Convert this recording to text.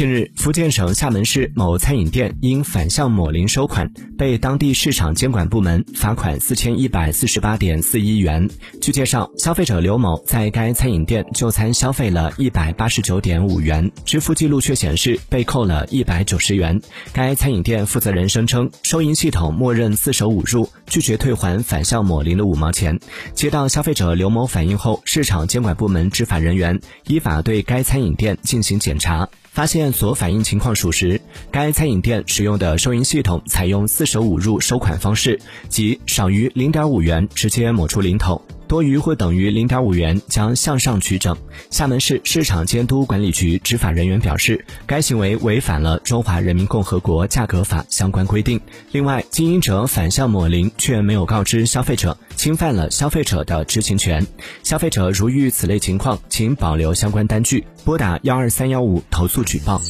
近日，福建省厦门市某餐饮店因反向抹零收款，被当地市场监管部门罚款四千一百四十八点四一元。据介绍，消费者刘某在该餐饮店就餐消费了一百八十九点五元，支付记录却显示被扣了一百九十元。该餐饮店负责人声称，收银系统默认四舍五入，拒绝退还反向抹零的五毛钱。接到消费者刘某反映后，市场监管部门执法人员依法对该餐饮店进行检查。发现所反映情况属实，该餐饮店使用的收银系统采用四舍五入收款方式，即少于零点五元直接抹出零头。多余或等于零点五元将向上取整。厦门市市场监督管理局执法人员表示，该行为违反了《中华人民共和国价格法》相关规定。另外，经营者反向抹零却没有告知消费者，侵犯了消费者的知情权。消费者如遇此类情况，请保留相关单据，拨打幺二三幺五投诉举报。